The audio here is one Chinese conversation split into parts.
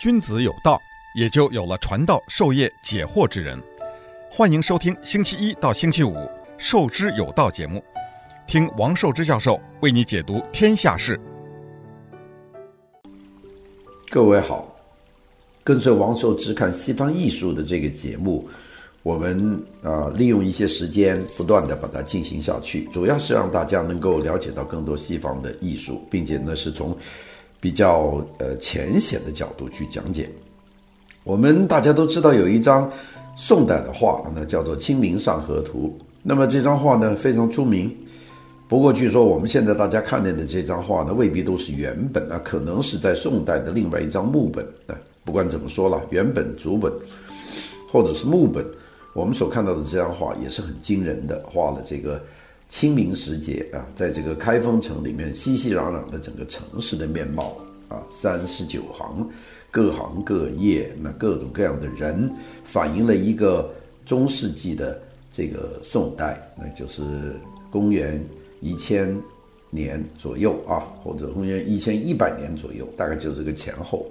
君子有道，也就有了传道授业解惑之人。欢迎收听星期一到星期五《授之有道》节目，听王寿之教授为你解读天下事。各位好，跟随王寿之看西方艺术的这个节目，我们啊、利用一些时间，不断地把它进行下去，主要是让大家能够了解到更多西方的艺术，并且呢是从比较呃浅显的角度去讲解。我们大家都知道有一张。宋代的画，那叫做《清明上河图》。那么这张画呢，非常出名。不过据说我们现在大家看见的这张画呢，未必都是原本啊，可能是在宋代的另外一张木本啊。不管怎么说了，原本、竹本或者是木本，我们所看到的这张画也是很惊人的，画了这个清明时节啊，在这个开封城里面熙熙攘攘的整个城市的面貌啊，三十九行。各行各业，那各种各样的人，反映了一个中世纪的这个宋代，那就是公元一千年左右啊，或者公元一千一百年左右，大概就这个前后。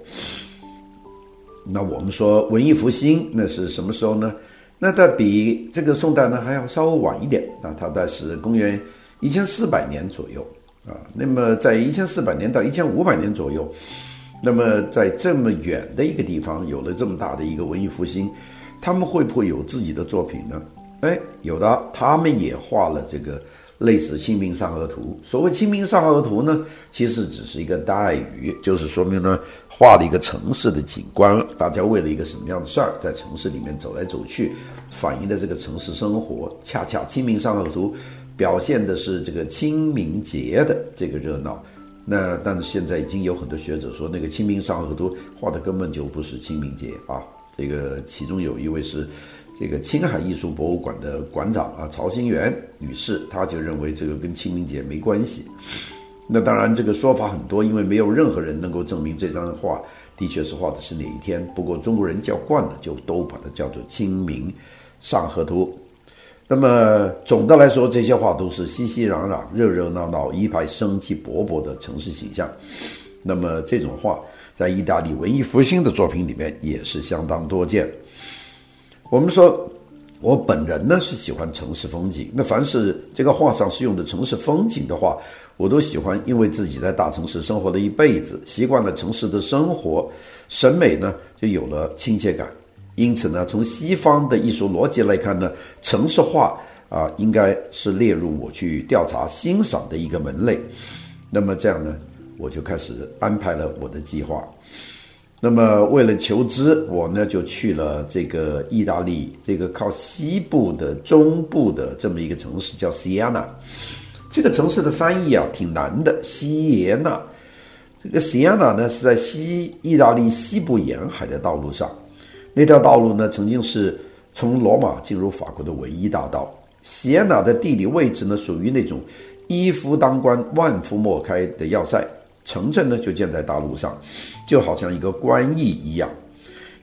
那我们说文艺复兴，那是什么时候呢？那它比这个宋代呢还要稍微晚一点啊，它大概是公元一千四百年左右啊。那么在一千四百年到一千五百年左右。那么，在这么远的一个地方，有了这么大的一个文艺复兴，他们会不会有自己的作品呢？哎，有的，他们也画了这个类似《清明上河图》。所谓《清明上河图》呢，其实只是一个代语，就是说明呢，画了一个城市的景观，大家为了一个什么样的事儿，在城市里面走来走去，反映的这个城市生活。恰恰《清明上河图》表现的是这个清明节的这个热闹。那但是现在已经有很多学者说，那个《清明上河图》画的根本就不是清明节啊。这个其中有一位是这个青海艺术博物馆的馆长啊，曹新元女士，她就认为这个跟清明节没关系。那当然这个说法很多，因为没有任何人能够证明这张画的确是画的是哪一天。不过中国人叫惯了，就都把它叫做《清明上河图》。那么总的来说，这些画都是熙熙攘攘、热热闹闹、一派生机勃勃的城市形象。那么这种画在意大利文艺复兴的作品里面也是相当多见。我们说，我本人呢是喜欢城市风景。那凡是这个画上是用的城市风景的话，我都喜欢，因为自己在大城市生活了一辈子，习惯了城市的生活，审美呢就有了亲切感。因此呢，从西方的艺术逻辑来看呢，城市画啊，应该是列入我去调查欣赏的一个门类。那么这样呢，我就开始安排了我的计划。那么为了求知，我呢就去了这个意大利这个靠西部的中部的这么一个城市，叫西耶纳。这个城市的翻译啊挺难的，西耶纳。这个西耶纳呢是在西意大利西部沿海的道路上。那条道路呢，曾经是从罗马进入法国的唯一大道。西耶纳的地理位置呢，属于那种一夫当关、万夫莫开的要塞。城镇呢，就建在大路上，就好像一个关隘一样。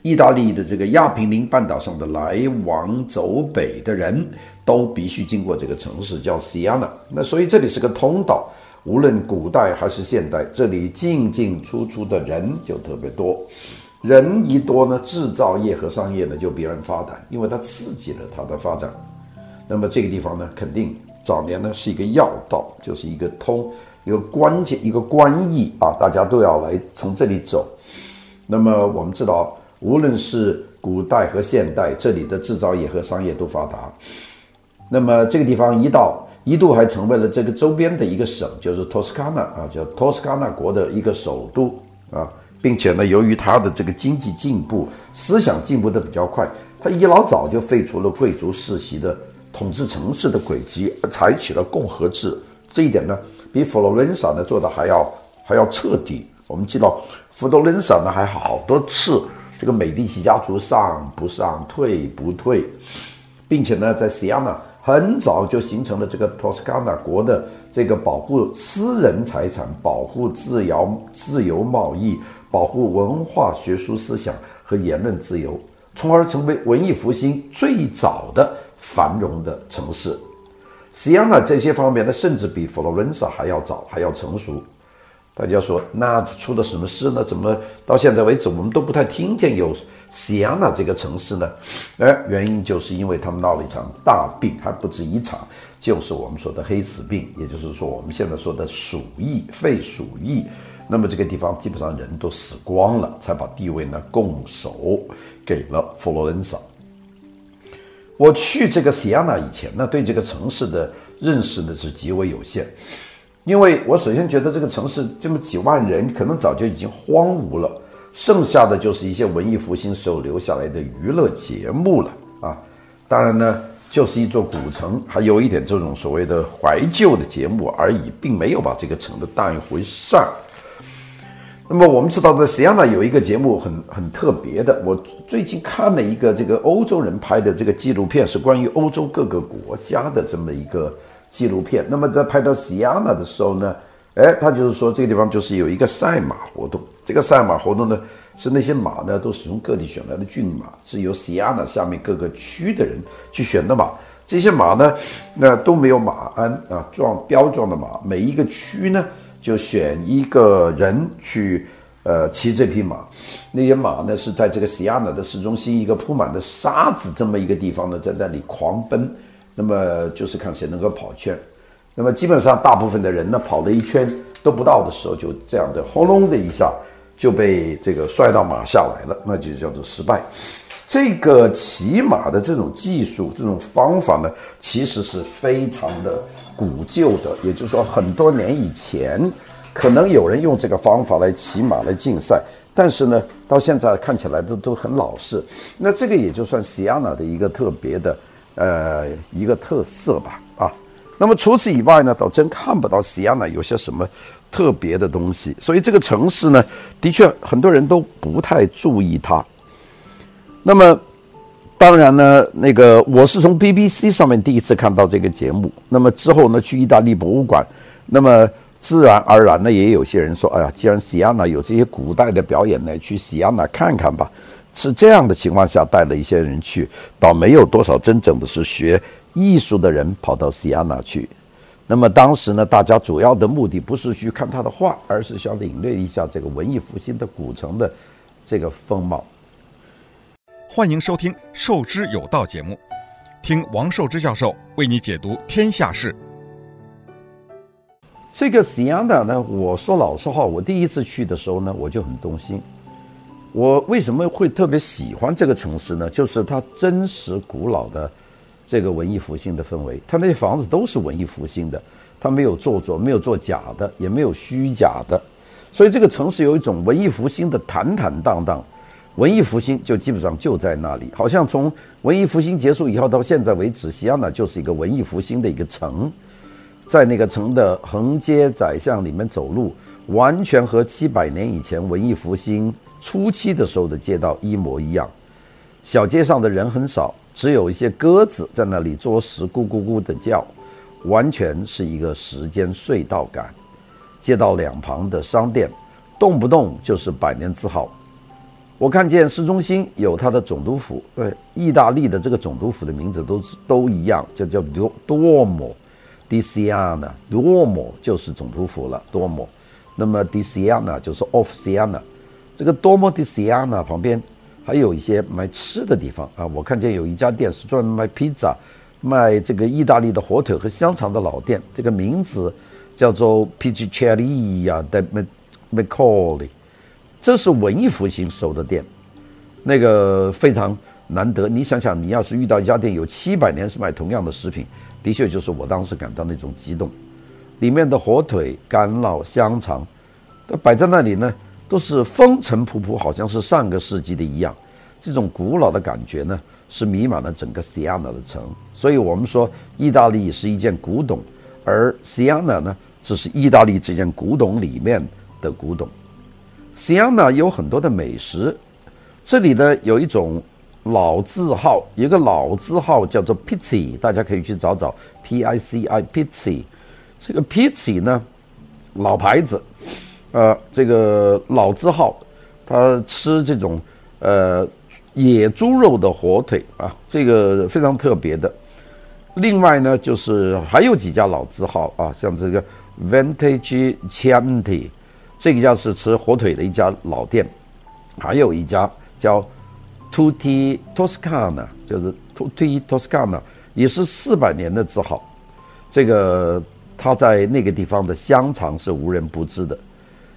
意大利的这个亚平宁半岛上的来往走北的人都必须经过这个城市，叫西耶纳。那所以这里是个通道，无论古代还是现代，这里进进出出的人就特别多。人一多呢，制造业和商业呢就必然发达，因为它刺激了它的发展。那么这个地方呢，肯定早年呢是一个要道，就是一个通，一个关键，一个关隘啊，大家都要来从这里走。那么我们知道，无论是古代和现代，这里的制造业和商业都发达。那么这个地方一到一度还成为了这个周边的一个省，就是托斯卡纳啊，叫托斯卡纳国的一个首都啊。并且呢，由于它的这个经济进步、思想进步的比较快，它一老早就废除了贵族世袭的统治城市的轨迹，采取了共和制。这一点呢，比佛罗伦萨呢做的还要还要彻底。我们知道，佛罗伦萨呢还好多次这个美第奇家族上不上、退不退，并且呢，在西耶纳很早就形成了这个托斯卡纳国的这个保护私人财产、保护自由自由贸易。保护文化学术思想和言论自由，从而成为文艺复兴最早的繁荣的城市。西安纳这些方面呢，甚至比佛罗伦萨还要早，还要成熟。大家说那出了什么事呢？怎么到现在为止我们都不太听见有西安娜这个城市呢？哎，原因就是因为他们闹了一场大病，还不止一场，就是我们说的黑死病，也就是说我们现在说的鼠疫、肺鼠疫。那么这个地方基本上人都死光了，才把地位呢拱手给了佛罗伦萨。我去这个西安娜以前呢，对这个城市的认识呢是极为有限，因为我首先觉得这个城市这么几万人，可能早就已经荒芜了，剩下的就是一些文艺复兴时候留下来的娱乐节目了啊。当然呢，就是一座古城，还有一点这种所谓的怀旧的节目而已，并没有把这个城的当一回事儿。那么我们知道，在西安娜有一个节目很很特别的。我最近看了一个这个欧洲人拍的这个纪录片，是关于欧洲各个国家的这么一个纪录片。那么在拍到西安娜的时候呢，哎，他就是说这个地方就是有一个赛马活动。这个赛马活动呢，是那些马呢都是从各地选来的骏马，是由西安娜下面各个区的人去选的马。这些马呢，那都没有马鞍啊，壮标壮的马，每一个区呢。就选一个人去，呃，骑这匹马。那些马呢，是在这个西安娜的市中心一个铺满的沙子这么一个地方呢，在那里狂奔。那么就是看谁能够跑圈。那么基本上大部分的人呢，跑了一圈都不到的时候，就这样的轰隆的一下就被这个摔到马下来了，那就叫做失败。这个骑马的这种技术、这种方法呢，其实是非常的。古旧的，也就是说，很多年以前，可能有人用这个方法来骑马来竞赛，但是呢，到现在看起来都都很老式。那这个也就算西安娜的一个特别的，呃，一个特色吧，啊。那么除此以外呢，倒真看不到西安娜有些什么特别的东西。所以这个城市呢，的确很多人都不太注意它。那么。当然呢，那个我是从 BBC 上面第一次看到这个节目。那么之后呢，去意大利博物馆，那么自然而然呢，也有些人说：“哎呀，既然西安娜有这些古代的表演呢，去西安娜看看吧。”是这样的情况下带了一些人去，倒没有多少真正的是学艺术的人跑到西安娜去。那么当时呢，大家主要的目的不是去看他的画，而是想领略一下这个文艺复兴的古城的这个风貌。欢迎收听《授之有道》节目，听王寿之教授为你解读天下事。这个西安娜呢，我说老实话，我第一次去的时候呢，我就很动心。我为什么会特别喜欢这个城市呢？就是它真实古老的这个文艺复兴的氛围。它那些房子都是文艺复兴的，它没有做作，没有做假的，也没有虚假的，所以这个城市有一种文艺复兴的坦坦荡荡。文艺复兴就基本上就在那里，好像从文艺复兴结束以后到现在为止，西安呢就是一个文艺复兴的一个城，在那个城的横街窄巷里面走路，完全和七百年以前文艺复兴初期的时候的街道一模一样。小街上的人很少，只有一些鸽子在那里啄食，咕咕咕的叫，完全是一个时间隧道感。街道两旁的商店，动不动就是百年字号。我看见市中心有它的总督府，对，意大利的这个总督府的名字都是都一样，就叫 Duomo di Siena，Duomo 就是总督府了，Duomo。那么 di Siena 就是 of Siena，这个 Duomo di Siena 旁边还有一些卖吃的地方啊，我看见有一家店是专门卖披萨、卖这个意大利的火腿和香肠的老店，这个名字叫做 Pizzeria de Mecoli。这是文艺复兴时候的店，那个非常难得。你想想，你要是遇到一家店有七百年是卖同样的食品，的确就是我当时感到那种激动。里面的火腿、干酪、香肠，都摆在那里呢，都是风尘仆仆，好像是上个世纪的一样。这种古老的感觉呢，是弥漫了整个西安娜的城。所以我们说，意大利是一件古董，而西安娜呢，只是意大利这件古董里面的古董。西安呢有很多的美食，这里呢有一种老字号，有一个老字号叫做 Pizzi，大家可以去找找 P I C I Pizzi。这个 Pizzi 呢，老牌子，呃，这个老字号，他吃这种呃野猪肉的火腿啊，这个非常特别的。另外呢，就是还有几家老字号啊，像这个 Vintage Chianti。这个家是吃火腿的一家老店，还有一家叫 Tutti Toscana，就是 Tutti Toscana，也是四百年的字号。这个他在那个地方的香肠是无人不知的。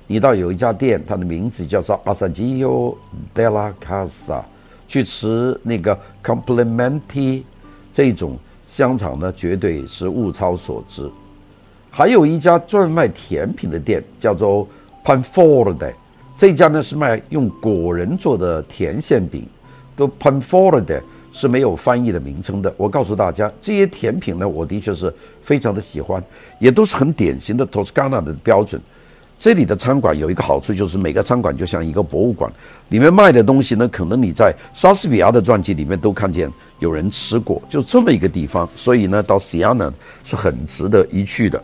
你到有一家店，它的名字叫做 Assaggio della Casa，去吃那个 Complimenti 这种香肠呢，绝对是物超所值。还有一家专卖甜品的店，叫做 Panforte，这家呢是卖用果仁做的甜馅饼，都 Panforte 是没有翻译的名称的。我告诉大家，这些甜品呢，我的确是非常的喜欢，也都是很典型的 Toscana 的标准。这里的餐馆有一个好处，就是每个餐馆就像一个博物馆，里面卖的东西呢，可能你在莎士比亚的传记里面都看见有人吃过，就这么一个地方。所以呢，到西亚纳是很值得一去的。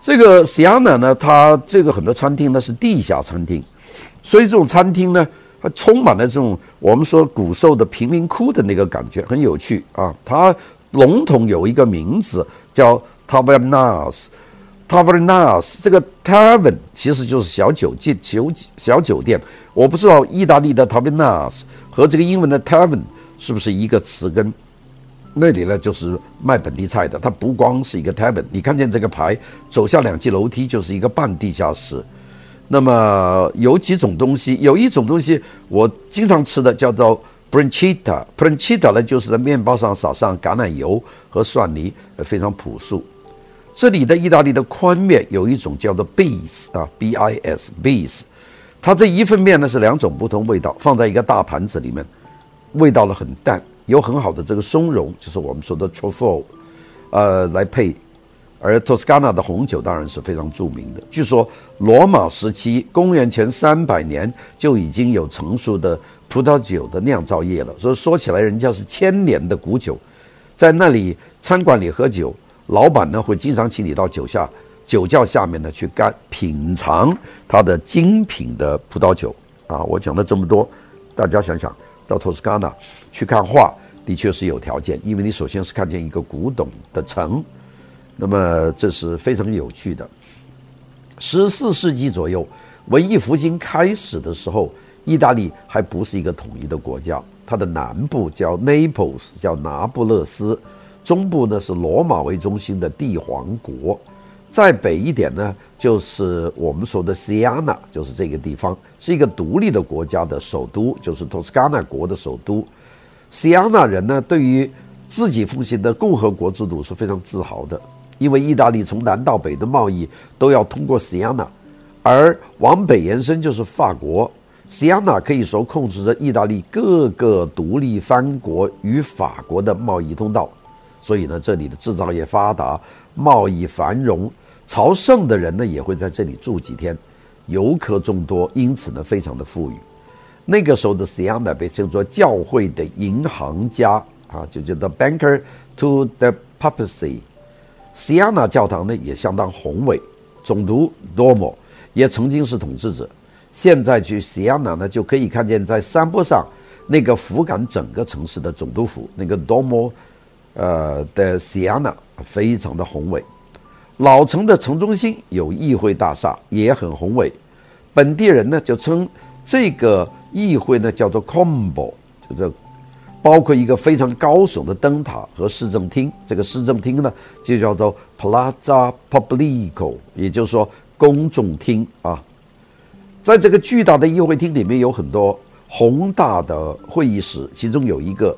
这个西亚纳呢，它这个很多餐厅呢是地下餐厅，所以这种餐厅呢，它充满了这种我们说古时候的贫民窟的那个感觉，很有趣啊。它笼统有一个名字叫 Tavernas。Tavernas 这个 tavern 其实就是小酒店、酒小酒店。我不知道意大利的 Tavernas 和这个英文的 tavern 是不是一个词根。那里呢就是卖本地菜的，它不光是一个 tavern。你看见这个牌，走下两级楼梯就是一个半地下室。那么有几种东西，有一种东西我经常吃的叫做 pancetta。pancetta 呢就是在面包上撒上橄榄油和蒜泥，非常朴素。这里的意大利的宽面有一种叫做 bis 啊，b i s bis，它这一份面呢是两种不同味道，放在一个大盘子里面，味道呢很淡，有很好的这个松茸，就是我们说的 truffle，呃，来配。而托斯卡纳的红酒当然是非常著名的，据说罗马时期，公元前三百年就已经有成熟的葡萄酒的酿造业了，所以说起来人家是千年的古酒，在那里餐馆里喝酒。老板呢会经常请你到酒下酒窖下面呢去干品尝他的精品的葡萄酒啊！我讲了这么多，大家想想到托斯卡纳去看画，的确是有条件，因为你首先是看见一个古董的城，那么这是非常有趣的。十四世纪左右，文艺复兴开始的时候，意大利还不是一个统一的国家，它的南部叫 Naples，叫拿布勒斯。中部呢是罗马为中心的帝皇国，再北一点呢就是我们说的西亚纳，就是这个地方是一个独立的国家的首都，就是托斯卡纳国的首都。西亚纳人呢对于自己奉行的共和国制度是非常自豪的，因为意大利从南到北的贸易都要通过西亚纳，而往北延伸就是法国。西亚纳可以说控制着意大利各个独立藩国与法国的贸易通道。所以呢，这里的制造业发达，贸易繁荣，朝圣的人呢也会在这里住几天，游客众多，因此呢非常的富裕。那个时候的 Siena 被称作教会的银行家啊，就叫 The Banker to the Papacy。Siena 教堂呢也相当宏伟，总督 Domo 也曾经是统治者。现在去西亚纳呢就可以看见在山坡上那个俯瞰整个城市的总督府，那个 Domo。呃的西亚纳非常的宏伟，老城的城中心有议会大厦，也很宏伟。本地人呢就称这个议会呢叫做 Combo，就这包括一个非常高耸的灯塔和市政厅。这个市政厅呢就叫做 Plaza Publico，也就是说公众厅啊。在这个巨大的议会厅里面有很多宏大的会议室，其中有一个。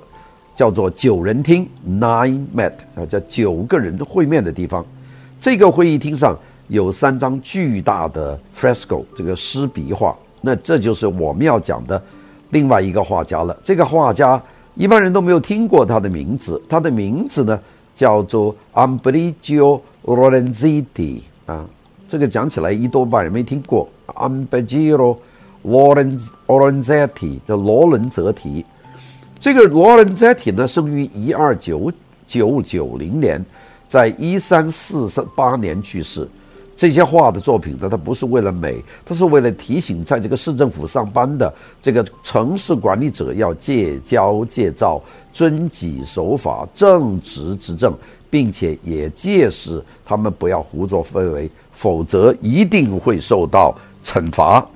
叫做九人厅 （Nine Met） 啊，叫九个人会面的地方。这个会议厅上有三张巨大的 fresco，这个湿壁画。那这就是我们要讲的另外一个画家了。这个画家一般人都没有听过他的名字，他的名字呢叫做 Ambrogio Lorenzetti 啊。这个讲起来一多半人没听过。Ambrogio Lorenzetti 叫罗伦泽提。这个罗伦扎提呢，生于一二九九九零年，在一三四三八年去世。这些画的作品呢，它不是为了美，它是为了提醒在这个市政府上班的这个城市管理者要戒骄戒躁、遵纪守法、正直执政，并且也戒使他们不要胡作非为、否则一定会受到惩罚。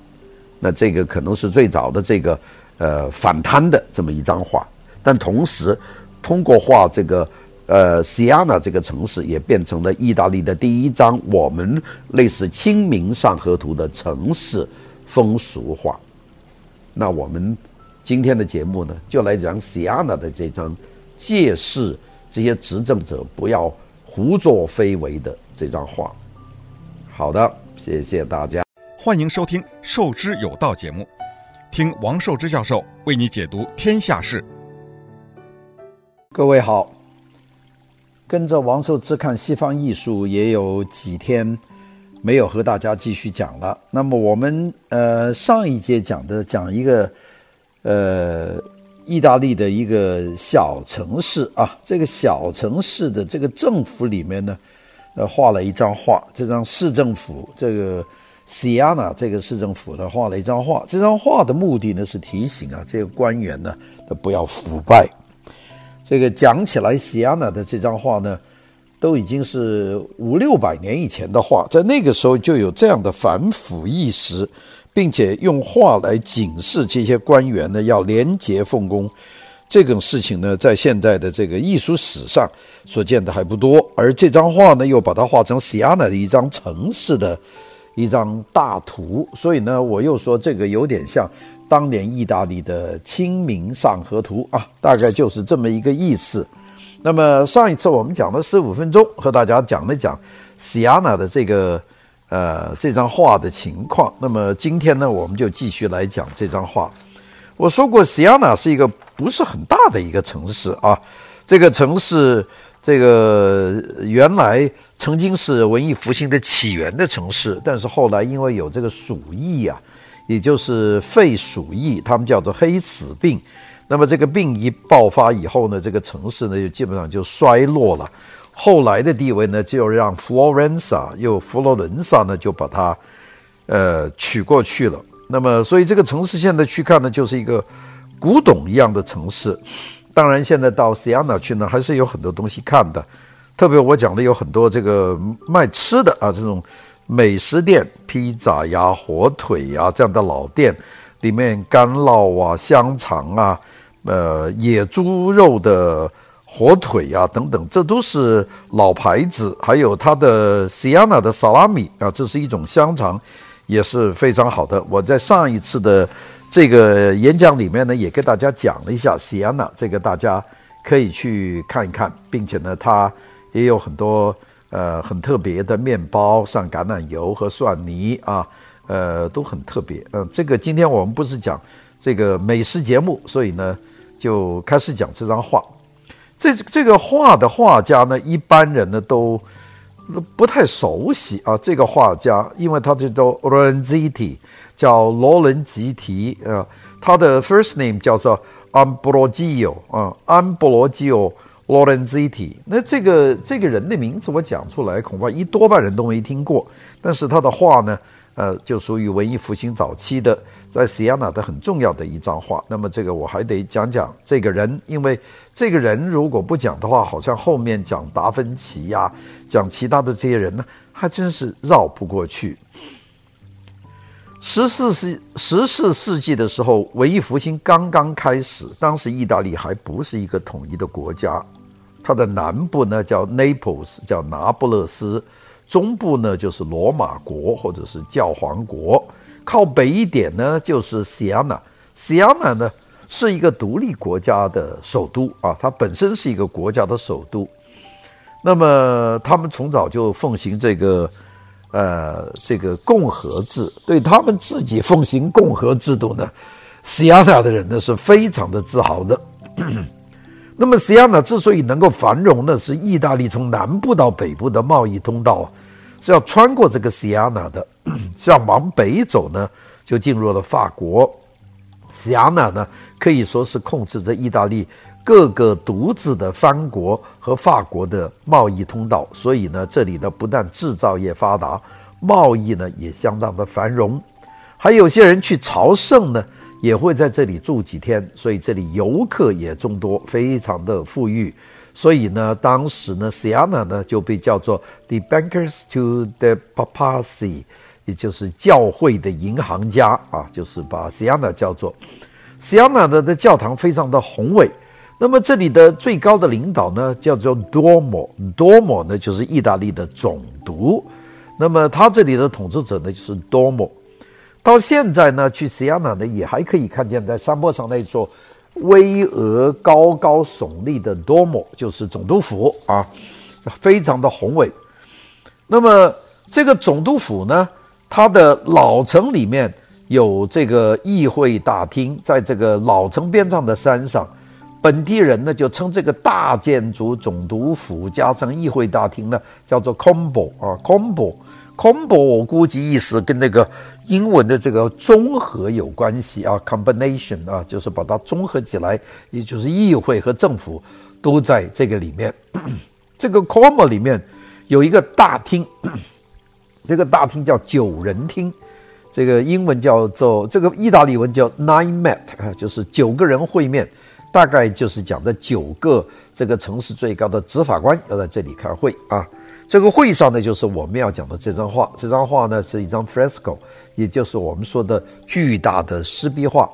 那这个可能是最早的这个呃反贪的这么一张画，但同时通过画这个呃西亚纳这个城市，也变成了意大利的第一张我们类似《清明上河图》的城市风俗画。那我们今天的节目呢，就来讲西亚纳的这张借势这些执政者不要胡作非为的这张画。好的，谢谢大家。欢迎收听《授之有道》节目，听王寿之教授为你解读天下事。各位好，跟着王寿之看西方艺术也有几天没有和大家继续讲了。那么我们呃上一节讲的讲一个呃意大利的一个小城市啊，这个小城市的这个政府里面呢，呃画了一张画，这张市政府这个。西亚纳这个市政府呢，画了一张画，这张画的目的呢是提醒啊，这个官员呢都不要腐败。这个讲起来，西安娜的这张画呢，都已经是五六百年以前的画，在那个时候就有这样的反腐意识，并且用画来警示这些官员呢要廉洁奉公。这种事情呢，在现在的这个艺术史上所见的还不多，而这张画呢，又把它画成西安娜的一张城市的。一张大图，所以呢，我又说这个有点像当年意大利的《清明上河图》啊，大概就是这么一个意思。那么上一次我们讲了十五分钟，和大家讲了讲 Siena 的这个呃这张画的情况。那么今天呢，我们就继续来讲这张画。我说过，，Siena 是一个不是很大的一个城市啊，这个城市。这个原来曾经是文艺复兴的起源的城市，但是后来因为有这个鼠疫啊，也就是肺鼠疫，他们叫做黑死病。那么这个病一爆发以后呢，这个城市呢就基本上就衰落了。后来的地位呢，就让佛罗伦萨又佛罗伦萨呢就把它呃取过去了。那么所以这个城市现在去看呢，就是一个古董一样的城市。当然，现在到 Siena 去呢，还是有很多东西看的。特别我讲的有很多这个卖吃的啊，这种美食店，披萨呀、火腿呀这样的老店，里面干酪啊、香肠啊、呃野猪肉的火腿呀等等，这都是老牌子。还有它的 Siena 的萨拉米啊，这是一种香肠，也是非常好的。我在上一次的。这个演讲里面呢，也给大家讲了一下 Sienna，，这个大家可以去看一看，并且呢，它也有很多呃很特别的面包，像橄榄油和蒜泥啊，呃都很特别。嗯、呃，这个今天我们不是讲这个美食节目，所以呢就开始讲这张画。这这个画的画家呢，一般人呢都不太熟悉啊。这个画家，因为他就叫 Lorenzetti 叫罗伦吉提啊，他的 first name 叫做 Ambrogio 啊，Ambrogio Lorenzetti。那这个这个人的名字我讲出来，恐怕一多半人都没听过。但是他的画呢，呃，就属于文艺复兴早期的，在西安纳的很重要的一张画。那么这个我还得讲讲这个人，因为这个人如果不讲的话，好像后面讲达芬奇呀、讲其他的这些人呢，还真是绕不过去。十四世十四世纪的时候，文艺复兴刚刚开始。当时意大利还不是一个统一的国家，它的南部呢叫 Naples，叫拿不勒斯；中部呢就是罗马国或者是教皇国；靠北一点呢就是西亚纳。西亚纳呢是一个独立国家的首都啊，它本身是一个国家的首都。那么他们从早就奉行这个。呃，这个共和制对他们自己奉行共和制度呢，西亚纳的人呢是非常的自豪的。那么西亚纳之所以能够繁荣呢，是意大利从南部到北部的贸易通道，是要穿过这个西亚纳的。像往北走呢，就进入了法国。西亚纳呢，可以说是控制着意大利。各个独自的藩国和法国的贸易通道，所以呢，这里呢不但制造业发达，贸易呢也相当的繁荣，还有些人去朝圣呢，也会在这里住几天，所以这里游客也众多，非常的富裕。所以呢，当时呢，Siena 呢就被叫做 The Bankers to the Papacy，也就是教会的银行家啊，就是把 Siena 叫做 Siena 的的教堂非常的宏伟。那么这里的最高的领导呢，叫做 Domo，Domo 呢就是意大利的总督。那么他这里的统治者呢就是 Domo。到现在呢，去 Siena 呢也还可以看见在山坡上那座。巍峨高高耸立的 Duomo 就是总督府啊，非常的宏伟。那么这个总督府呢，它的老城里面有这个议会大厅，在这个老城边上的山上，本地人呢就称这个大建筑总督府加上议会大厅呢叫做 Combo 啊，Combo。Combo 我估计意思跟那个英文的这个综合有关系啊，combination 啊，就是把它综合起来，也就是议会和政府都在这个里面。这个 Combo 里面有一个大厅，这个大厅叫九人厅，这个英文叫做这个意大利文叫 Nine Met 啊，就是九个人会面，大概就是讲的九个这个城市最高的执法官要在这里开会啊。这个会上呢，就是我们要讲的这张画。这张画呢是一张 fresco，也就是我们说的巨大的湿壁画。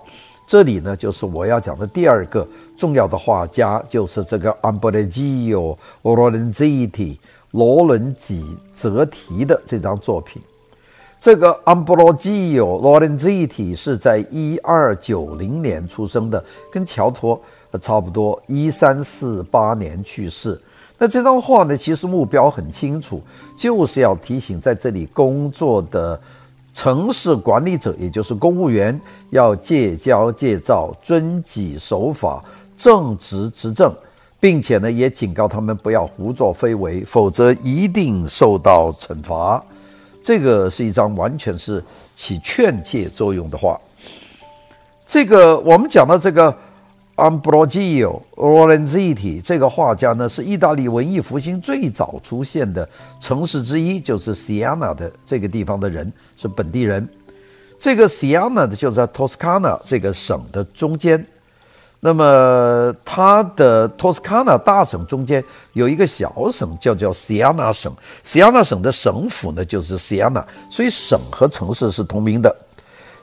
这里呢就是我要讲的第二个重要的画家，就是这个 Ambrogio Lorenzetti 罗伦吉泽提的这张作品。这个 Ambrogio Lorenzetti 是在一二九零年出生的，跟乔托差不多，一三四八年去世。那这张画呢，其实目标很清楚，就是要提醒在这里工作的城市管理者，也就是公务员，要戒骄戒躁、遵纪守法、正直执政，并且呢，也警告他们不要胡作非为，否则一定受到惩罚。这个是一张完全是起劝诫作用的画。这个我们讲到这个。Ambrogio Lorenzetti 这个画家呢，是意大利文艺复兴最早出现的城市之一，就是 Siena 的这个地方的人，是本地人。这个 Siena 的就在 Toscana 这个省的中间。那么它的 Toscana 大省中间有一个小省，叫叫 Siena 省。Siena 省的省府呢，就是 Siena，所以省和城市是同名的。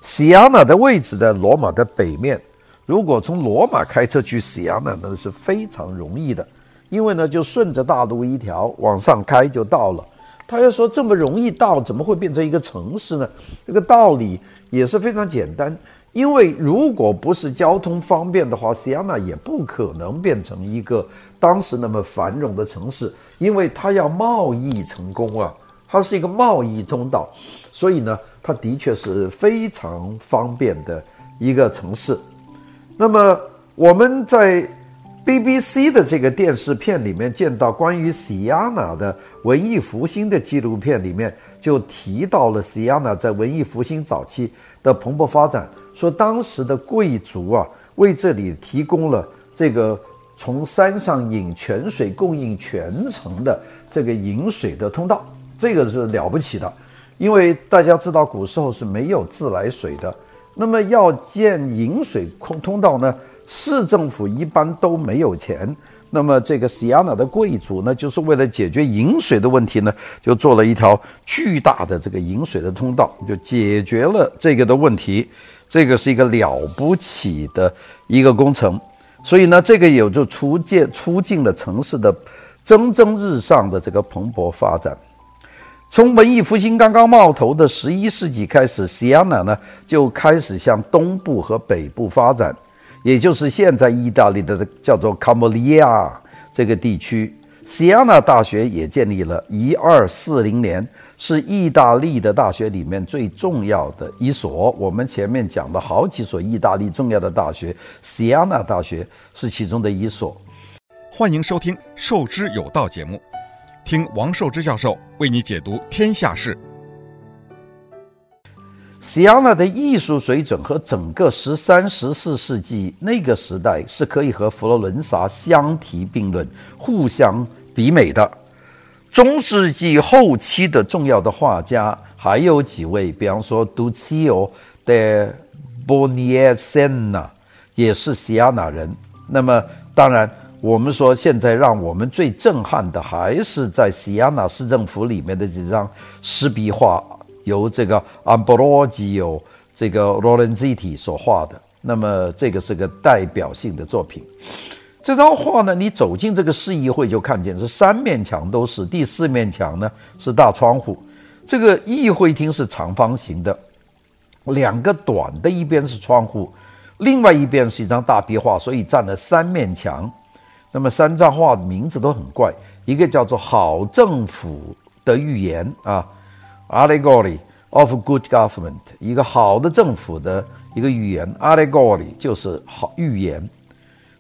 Siena 的位置在罗马的北面。如果从罗马开车去西亚呢，那是非常容易的，因为呢就顺着大路一条往上开就到了。他要说这么容易到，怎么会变成一个城市呢？这个道理也是非常简单，因为如果不是交通方便的话，西亚呢也不可能变成一个当时那么繁荣的城市，因为它要贸易成功啊，它是一个贸易通道，所以呢，它的确是非常方便的一个城市。那么我们在 BBC 的这个电视片里面见到关于西亚纳的文艺复兴的纪录片里面，就提到了西亚纳在文艺复兴早期的蓬勃发展，说当时的贵族啊为这里提供了这个从山上引泉水供应全城的这个引水的通道，这个是了不起的，因为大家知道古时候是没有自来水的。那么要建引水通通道呢，市政府一般都没有钱。那么这个西亚纳的贵族呢，就是为了解决引水的问题呢，就做了一条巨大的这个引水的通道，就解决了这个的问题。这个是一个了不起的一个工程，所以呢，这个也就促进促进了城市的蒸蒸日上的这个蓬勃发展。从文艺复兴刚刚冒头的十一世纪开始，西安呢就开始向东部和北部发展，也就是现在意大利的叫做卡莫利亚这个地区。西安纳大学也建立了，一二四零年是意大利的大学里面最重要的一所。我们前面讲了好几所意大利重要的大学，西安纳大学是其中的一所。欢迎收听《授之有道》节目。听王寿之教授为你解读天下事。西亚纳的艺术水准和整个十三、十四世纪那个时代是可以和佛罗伦萨相提并论、互相比美的。中世纪后期的重要的画家还有几位，比方说杜奇奥的波尼埃塞纳也是西亚纳人。那么，当然。我们说现在让我们最震撼的还是在西安纳市政府里面的这张石壁画，由这个安布罗吉奥这个罗伦兹蒂所画的。那么这个是个代表性的作品。这张画呢，你走进这个市议会就看见是三面墙都是，第四面墙呢是大窗户。这个议会厅是长方形的，两个短的一边是窗户，另外一边是一张大壁画，所以占了三面墙。那么三张画的名字都很怪，一个叫做“好政府的预言”啊，Allegory of Good Government，一个好的政府的一个预言，Allegory 就是好预言。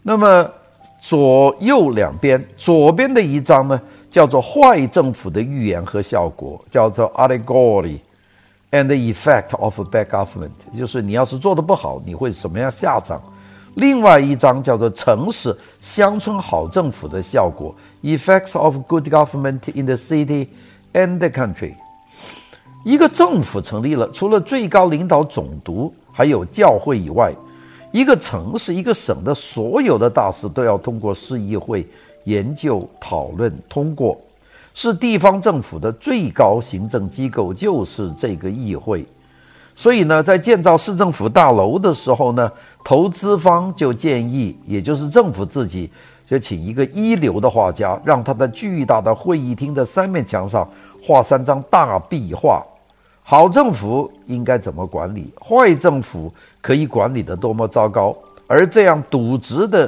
那么左右两边，左边的一张呢，叫做坏政府的预言和效果，叫做 Allegory and the Effect of Bad Government，就是你要是做的不好，你会什么样下场？另外一张叫做城市乡村好政府的效果，Effects of Good Government in the City and the Country。一个政府成立了，除了最高领导总督，还有教会以外，一个城市、一个省的所有的大事都要通过市议会研究、讨论、通过，是地方政府的最高行政机构，就是这个议会。所以呢，在建造市政府大楼的时候呢，投资方就建议，也就是政府自己，就请一个一流的画家，让他在巨大的会议厅的三面墙上画三张大壁画。好政府应该怎么管理？坏政府可以管理得多么糟糕？而这样渎职的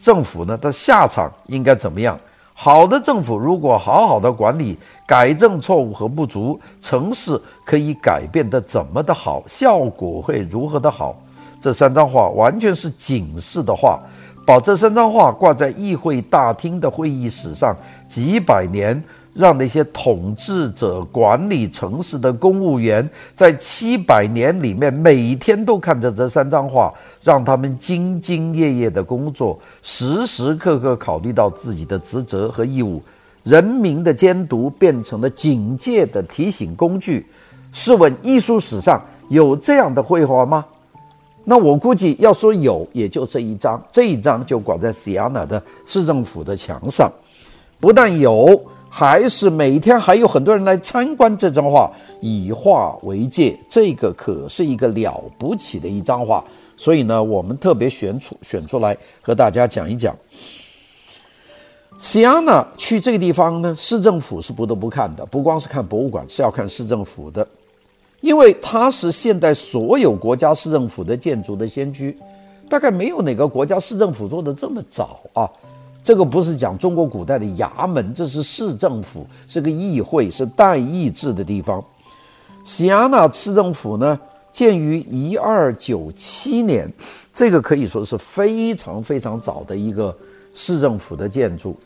政府呢，的下场应该怎么样？好的政府如果好好的管理，改正错误和不足，城市可以改变得怎么的好？效果会如何的好？这三张画完全是警示的画，把这三张画挂在议会大厅的会议室上几百年。让那些统治者管理城市的公务员，在七百年里面每天都看着这三张画，让他们兢兢业业的工作，时时刻刻考虑到自己的职责和义务。人民的监督变成了警戒的提醒工具。试问艺术史上有这样的绘画吗？那我估计要说有，也就这一张，这一张就挂在西亚纳的市政府的墙上，不但有。还是每天还有很多人来参观这张画，以画为戒，这个可是一个了不起的一张画。所以呢，我们特别选出选出来和大家讲一讲。西安呢去这个地方呢，市政府是不得不看的，不光是看博物馆，是要看市政府的，因为它是现代所有国家市政府的建筑的先驱，大概没有哪个国家市政府做的这么早啊。这个不是讲中国古代的衙门，这是市政府，是个议会，是代议制的地方。西亚纳市政府呢，建于一二九七年，这个可以说是非常非常早的一个市政府的建筑。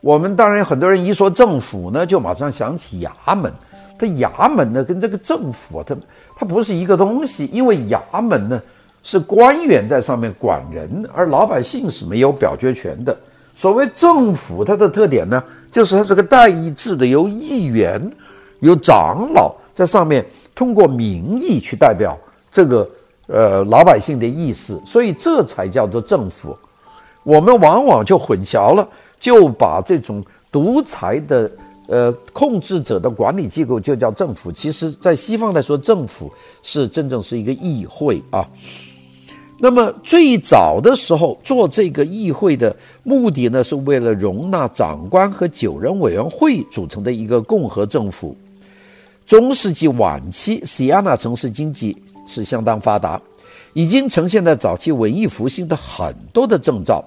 我们当然很多人一说政府呢，就马上想起衙门。这衙门呢，跟这个政府啊，它它不是一个东西，因为衙门呢是官员在上面管人，而老百姓是没有表决权的。所谓政府，它的特点呢，就是它是个代议制的，由议员、由长老在上面通过民意去代表这个呃老百姓的意思，所以这才叫做政府。我们往往就混淆了，就把这种独裁的呃控制者的管理机构就叫政府。其实，在西方来说，政府是真正是一个议会啊。那么最早的时候做这个议会的目的呢，是为了容纳长官和九人委员会组成的一个共和政府。中世纪晚期，西亚纳城市经济是相当发达，已经呈现在早期文艺复兴的很多的征兆。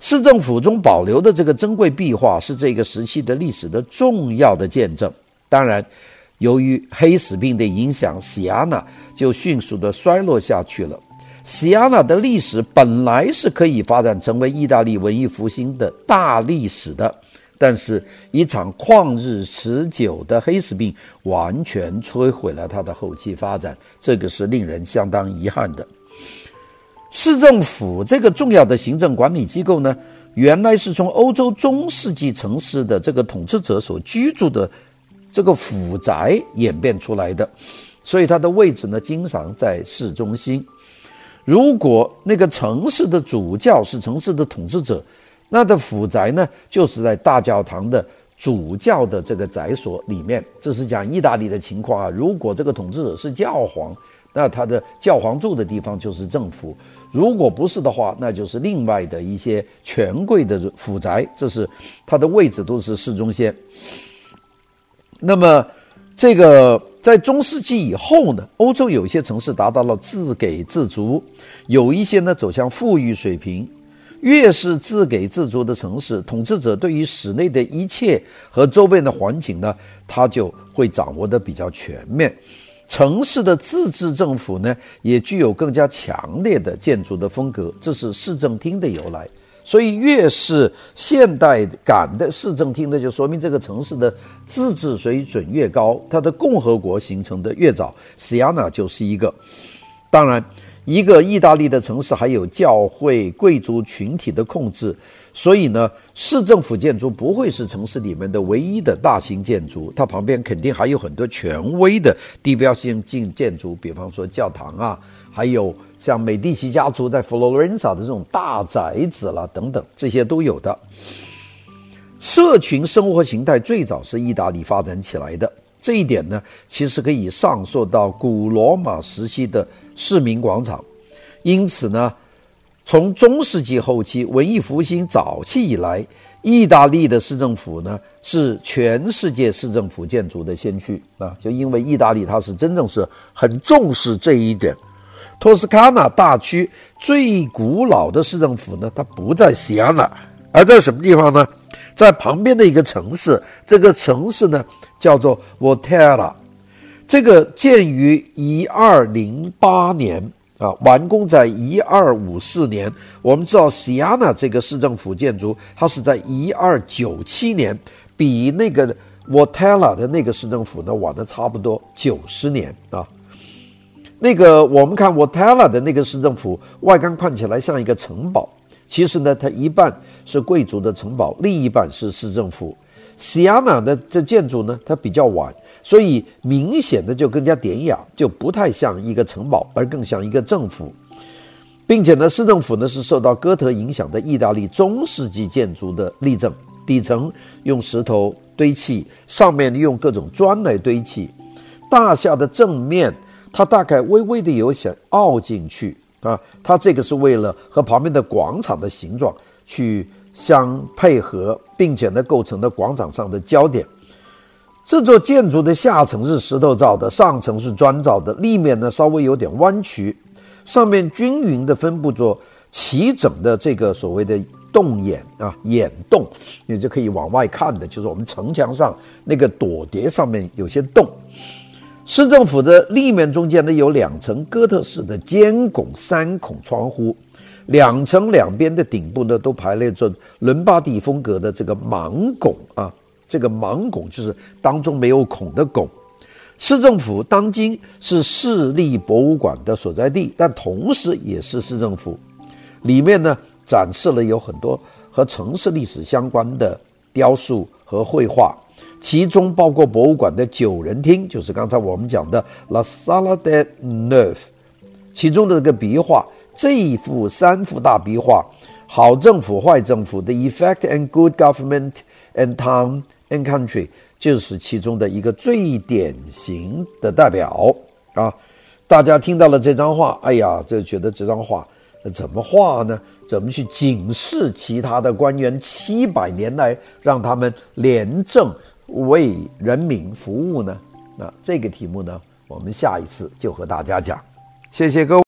市政府中保留的这个珍贵壁画是这个时期的历史的重要的见证。当然，由于黑死病的影响，西亚纳就迅速的衰落下去了。西亚纳的历史本来是可以发展成为意大利文艺复兴的大历史的，但是一场旷日持久的黑死病完全摧毁了它的后期发展，这个是令人相当遗憾的。市政府这个重要的行政管理机构呢，原来是从欧洲中世纪城市的这个统治者所居住的这个府宅演变出来的，所以它的位置呢，经常在市中心。如果那个城市的主教是城市的统治者，那的府宅呢，就是在大教堂的主教的这个宅所里面。这是讲意大利的情况啊。如果这个统治者是教皇，那他的教皇住的地方就是政府；如果不是的话，那就是另外的一些权贵的府宅。这是他的位置都是市中心。那么这个在中世纪以后呢，欧洲有些城市达到了自给自足，有一些呢走向富裕水平。越是自给自足的城市，统治者对于室内的一切和周边的环境呢，他就会掌握的比较全面。城市的自治政府呢，也具有更加强烈的建筑的风格，这是市政厅的由来。所以，越是现代感的市政厅呢，就说明这个城市的自治水准越高，它的共和国形成的越早。Siena 就是一个，当然。一个意大利的城市还有教会、贵族群体的控制，所以呢，市政府建筑不会是城市里面的唯一的大型建筑，它旁边肯定还有很多权威的地标性建建筑，比方说教堂啊，还有像美第奇家族在佛罗伦萨的这种大宅子啦等等，这些都有的。社群生活形态最早是意大利发展起来的。这一点呢，其实可以上溯到古罗马时期的市民广场。因此呢，从中世纪后期文艺复兴早期以来，意大利的市政府呢是全世界市政府建筑的先驱啊。就因为意大利它是真正是很重视这一点。托斯卡纳大区最古老的市政府呢，它不在西安了，而在什么地方呢？在旁边的一个城市，这个城市呢叫做 Vitera，这个建于一二零八年啊，完工在一二五四年。我们知道西亚纳这个市政府建筑，它是在一二九七年，比那个 Vitera 的那个市政府呢晚了差不多九十年啊。那个我们看 Vitera 的那个市政府外观看起来像一个城堡。其实呢，它一半是贵族的城堡，另一半是市政府。西亚纳的这建筑呢，它比较晚，所以明显的就更加典雅，就不太像一个城堡，而更像一个政府。并且呢，市政府呢是受到哥特影响的意大利中世纪建筑的例证，底层用石头堆砌，上面用各种砖来堆砌。大厦的正面，它大概微微的有些凹进去。啊，它这个是为了和旁边的广场的形状去相配合，并且呢，构成了广场上的焦点。这座建筑的下层是石头造的，上层是砖造的，立面呢稍微有点弯曲，上面均匀地分布着齐整的这个所谓的洞眼啊，眼洞，你就可以往外看的，就是我们城墙上那个垦牒上面有些洞。市政府的立面中间呢，有两层哥特式的尖拱三孔窗户，两层两边的顶部呢都排列着伦巴第风格的这个芒拱啊，这个芒拱就是当中没有孔的拱。市政府当今是市立博物馆的所在地，但同时也是市政府。里面呢展示了有很多和城市历史相关的雕塑和绘画。其中包括博物馆的九人厅，就是刚才我们讲的 La Sala de Neuf，其中的这个壁画，这一幅三幅大壁画，好政府坏政府的 Effect and Good Government and Town and Country，就是其中的一个最典型的代表啊！大家听到了这张画，哎呀，就觉得这张画那怎么画呢？怎么去警示其他的官员七百年来让他们廉政？为人民服务呢？那这个题目呢，我们下一次就和大家讲。谢谢各位。